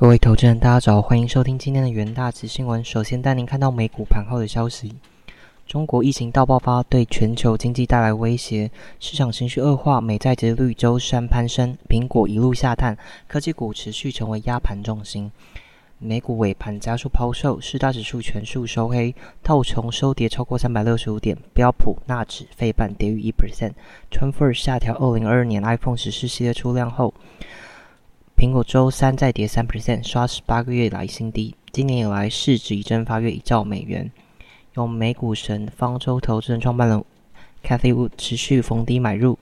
各位投资人，大家早，欢迎收听今天的元大资新闻。首先带您看到美股盘后的消息：中国疫情大爆发对全球经济带来威胁，市场情绪恶化，美债殖率周三攀升，苹果一路下探，科技股持续成为压盘重心。美股尾盘加速抛售，四大指数全数收黑，道琼收跌超过三百六十五点，标普、纳指、费半跌逾一 percent。Transfer 下调二零二二年 iPhone 十四系列出量后，苹果周三再跌三十三刷十八个月来新低。今年以来市值已蒸发约一兆美元。由美股神方舟投资人创办人 Cathy Wood 持续逢低买入，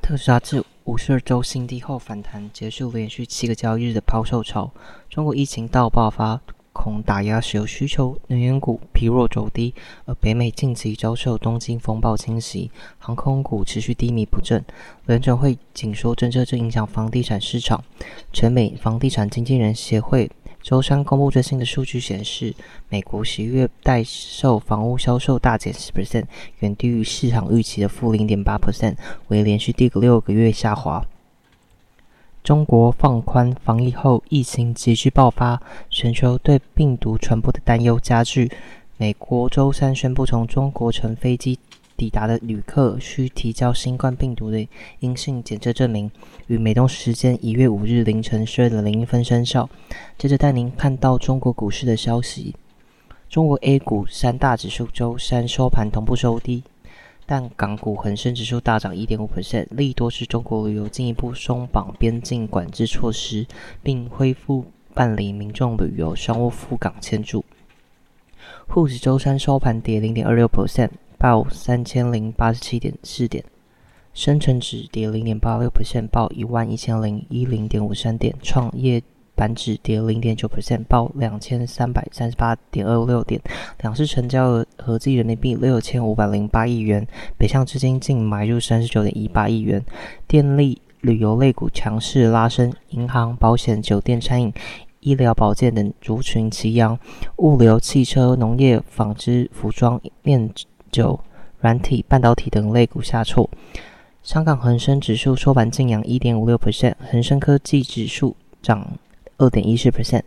特斯拉自五十二周新低后反弹，结束连续七个交易日的抛售潮。中国疫情大爆发，恐打压石油需求，能源股疲弱走低。而北美近期遭受东京风暴侵袭，航空股持续低迷不振。联准会紧缩政策正影响房地产市场。全美房地产经纪人协会。周三公布最新的数据显示，美国十一月待售房屋销售大减十 percent，远低于市场预期的负零点八 percent，为连续第六个月下滑。中国放宽防疫后，疫情急剧爆发，全球对病毒传播的担忧加剧。美国周三宣布，从中国乘飞机。抵达的旅客需提交新冠病毒的阴性检测证明，于美东时间一月五日凌晨十二点零一分生效。接着带您看到中国股市的消息。中国 A 股三大指数周三收盘同步收低，但港股恒生指数大涨一点五 percent，利多是中国旅游进一步松绑边境管制措施，并恢复办理民众旅游、商务赴港签注。沪指周三收盘跌零点二六 percent。报三千零八十七点四点，深成指跌零点八六 percent，报一万一千零一零点五三点，创业板指跌零点九 percent，报两千三百三十八点二六点，两市成交额合计人民币六千五百零八亿元，北向资金净买入三十九点一八亿元，电力、旅游类股强势拉升，银行、保险、酒店、餐饮。医疗保健等族群齐扬，物流、汽车、农业、纺织、服装、面。酒、软体、半导体等类股下挫。香港恒生指数收盘净扬一点五六 percent，恒生科技指数涨二点一四 percent。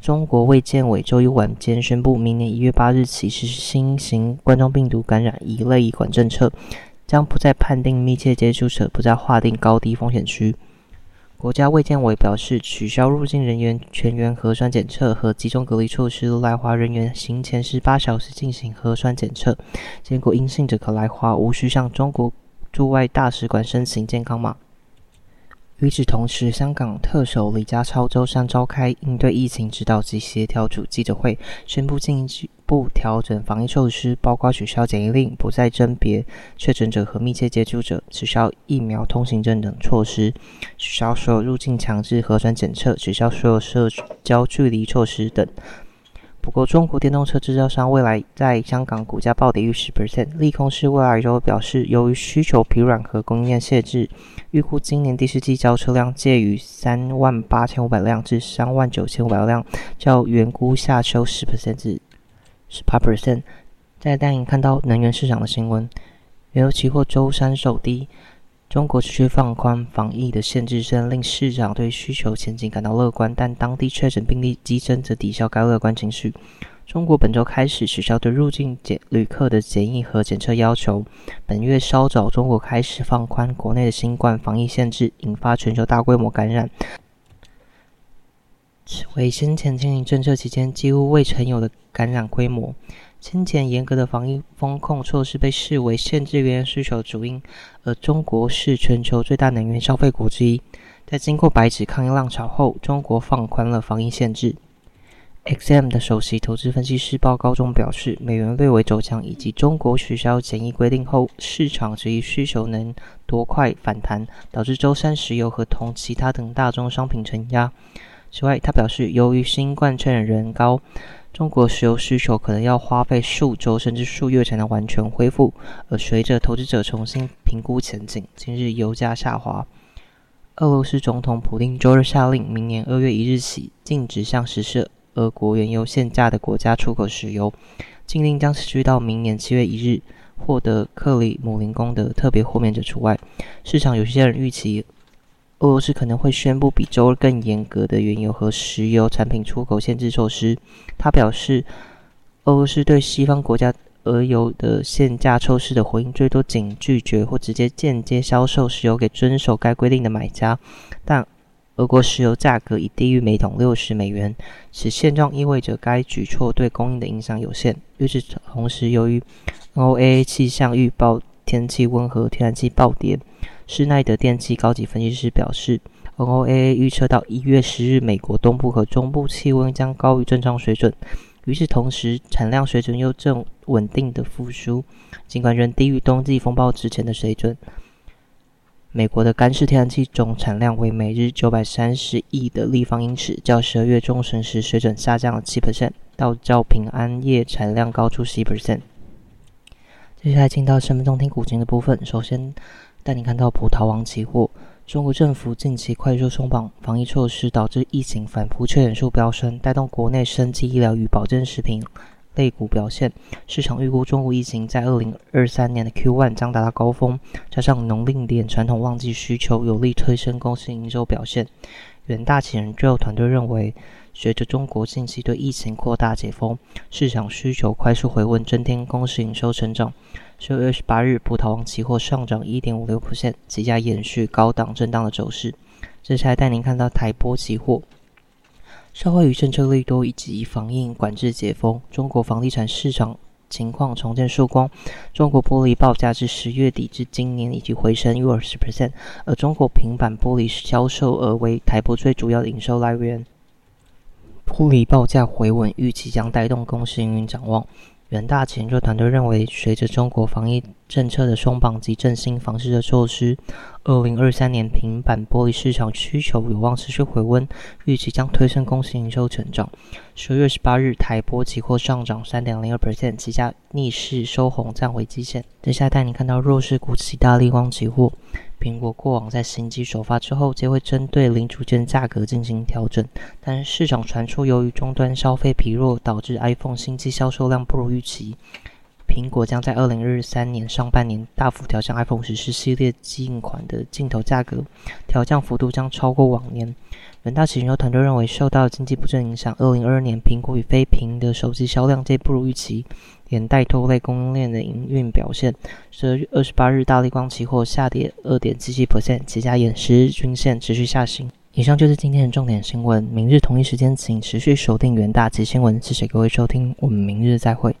中国卫健委周一晚间宣布，明年一月八日起实施新型冠状病毒感染一类一管政策，将不再判定密切接触者，不再划定高低风险区。国家卫健委表示，取消入境人员全员核酸检测和集中隔离措施，来华人员行前十八小时进行核酸检测，结果阴性者可来华，无需向中国驻外大使馆申请健康码。与此同时，香港特首李家超周三召开应对疫情指导及协调组记者会，宣布进一步调整防疫措施，包括取消检疫令、不再甄别确诊者和密切接触者、取消疫苗通行证等措施、取消所有入境强制核酸检测、取消所有社交距离措施等。不过，中国电动车制造商蔚来在香港股价暴跌逾十 percent。利空是蔚来周表示，由于需求疲软和供应链限制，预估今年第四季交车辆介于三万八千五百辆至三万九千五百辆，较原估下修十 percent 至十八 percent。再带你看到能源市场的新闻，原油期货周三首低。中国持续放宽防疫的限制，虽然令市场对需求前景感到乐观，但当地确诊病例激增则抵消该乐观情绪。中国本周开始取消对入境检旅客的检疫和检测要求。本月稍早，中国开始放宽国内的新冠防疫限制，引发全球大规模感染。此为先前经营政策期间几乎未曾有的感染规模。先前严格的防疫风控措施被视为限制原油需求的主因，而中国是全球最大能源消费国之一。在经过白纸抗议浪潮后，中国放宽了防疫限制。XM 的首席投资分析师报告中表示，美元略微走强，以及中国取消检疫规定后，市场质疑需求能多快反弹，导致周三石油和铜、其他等大宗商品承压。此外，他表示，由于新冠确诊人高。中国石油需求可能要花费数周甚至数月才能完全恢复，而随着投资者重新评估前景，今日油价下滑。俄罗斯总统普京周日下令，明年二月一日起禁止向实施俄国原油限价的国家出口石油，禁令将持续到明年七月一日。获得克里姆林宫的特别豁免者除外。市场有些人预期，俄罗斯可能会宣布比周二更严格的原油和石油产品出口限制措施。他表示，俄罗斯对西方国家俄油的限价措施的回应，最多仅拒绝或直接间接销售石油给遵守该规定的买家，但俄国石油价格已低于每桶六十美元。此现状意味着该举措对供应的影响有限。与此同时，由于 NOAA 气象预报天气温和，天然气暴跌。施耐德电气高级分析师表示，NOAA 预测到一月十日，美国东部和中部气温将高于正常水准。与此同时，产量水准又正稳定的复苏，尽管仍低于冬季风暴之前的水准。美国的干式天然气总产量为每日九百三十亿的立方英尺，较十二月中旬时水准下降了七 percent，到较平安夜产量高出十一 percent。接下来进到身份证听股金的部分，首先。带你看到葡萄王期货，中国政府近期快速松绑防疫措施，导致疫情反扑确诊数飙升，带动国内生机医疗与保健食品类股表现。市场预估中国疫情在二零二三年的 Q1 将达到高峰，加上农历年传统旺季需求，有力推升公司营收表现。远大前研究团队认为。随着中国近期对疫情扩大解封，市场需求快速回温，增添公司营收成长。十月二十八日，葡萄王期货上涨一点五六%，即价延续高档震荡的走势。接下来带您看到台波期货，社会与政策利多以及防疫管制解封，中国房地产市场情况重见曙光。中国玻璃报价至十月底至今年已经回升约二十%，而中国平板玻璃销售额为台玻最主要的营收来源。玻璃报价回稳，预期将带动公司营运展望。远大研究团队认为，随着中国防疫政策的松绑及振兴房市的措施，二零二三年平板玻璃市场需求有望持续回温，预期将推升公司营收成长。十月十八日，台玻期货上涨三点零二 percent，期价逆势收红，站回基线。接下来带你看到弱势股七大利光期货。苹果过往在新机首发之后，皆会针对零组件价格进行调整，但市场传出由于终端消费疲弱，导致 iPhone 新机销售量不如预期。苹果将在二零二三年上半年大幅调降 iPhone 十四系列近款的镜头价格，调降幅度将超过往年。远大研究团队认为，受到经济不振影响，二零二二年苹果与非屏的手机销量皆不如预期，连带拖累供应链的营运表现。十二月二十八日，大力光期货下跌二点七七 percent，旗下演十日均线持续下行。以上就是今天的重点新闻，明日同一时间请持续锁定远大及新闻。谢谢各位收听，我们明日再会。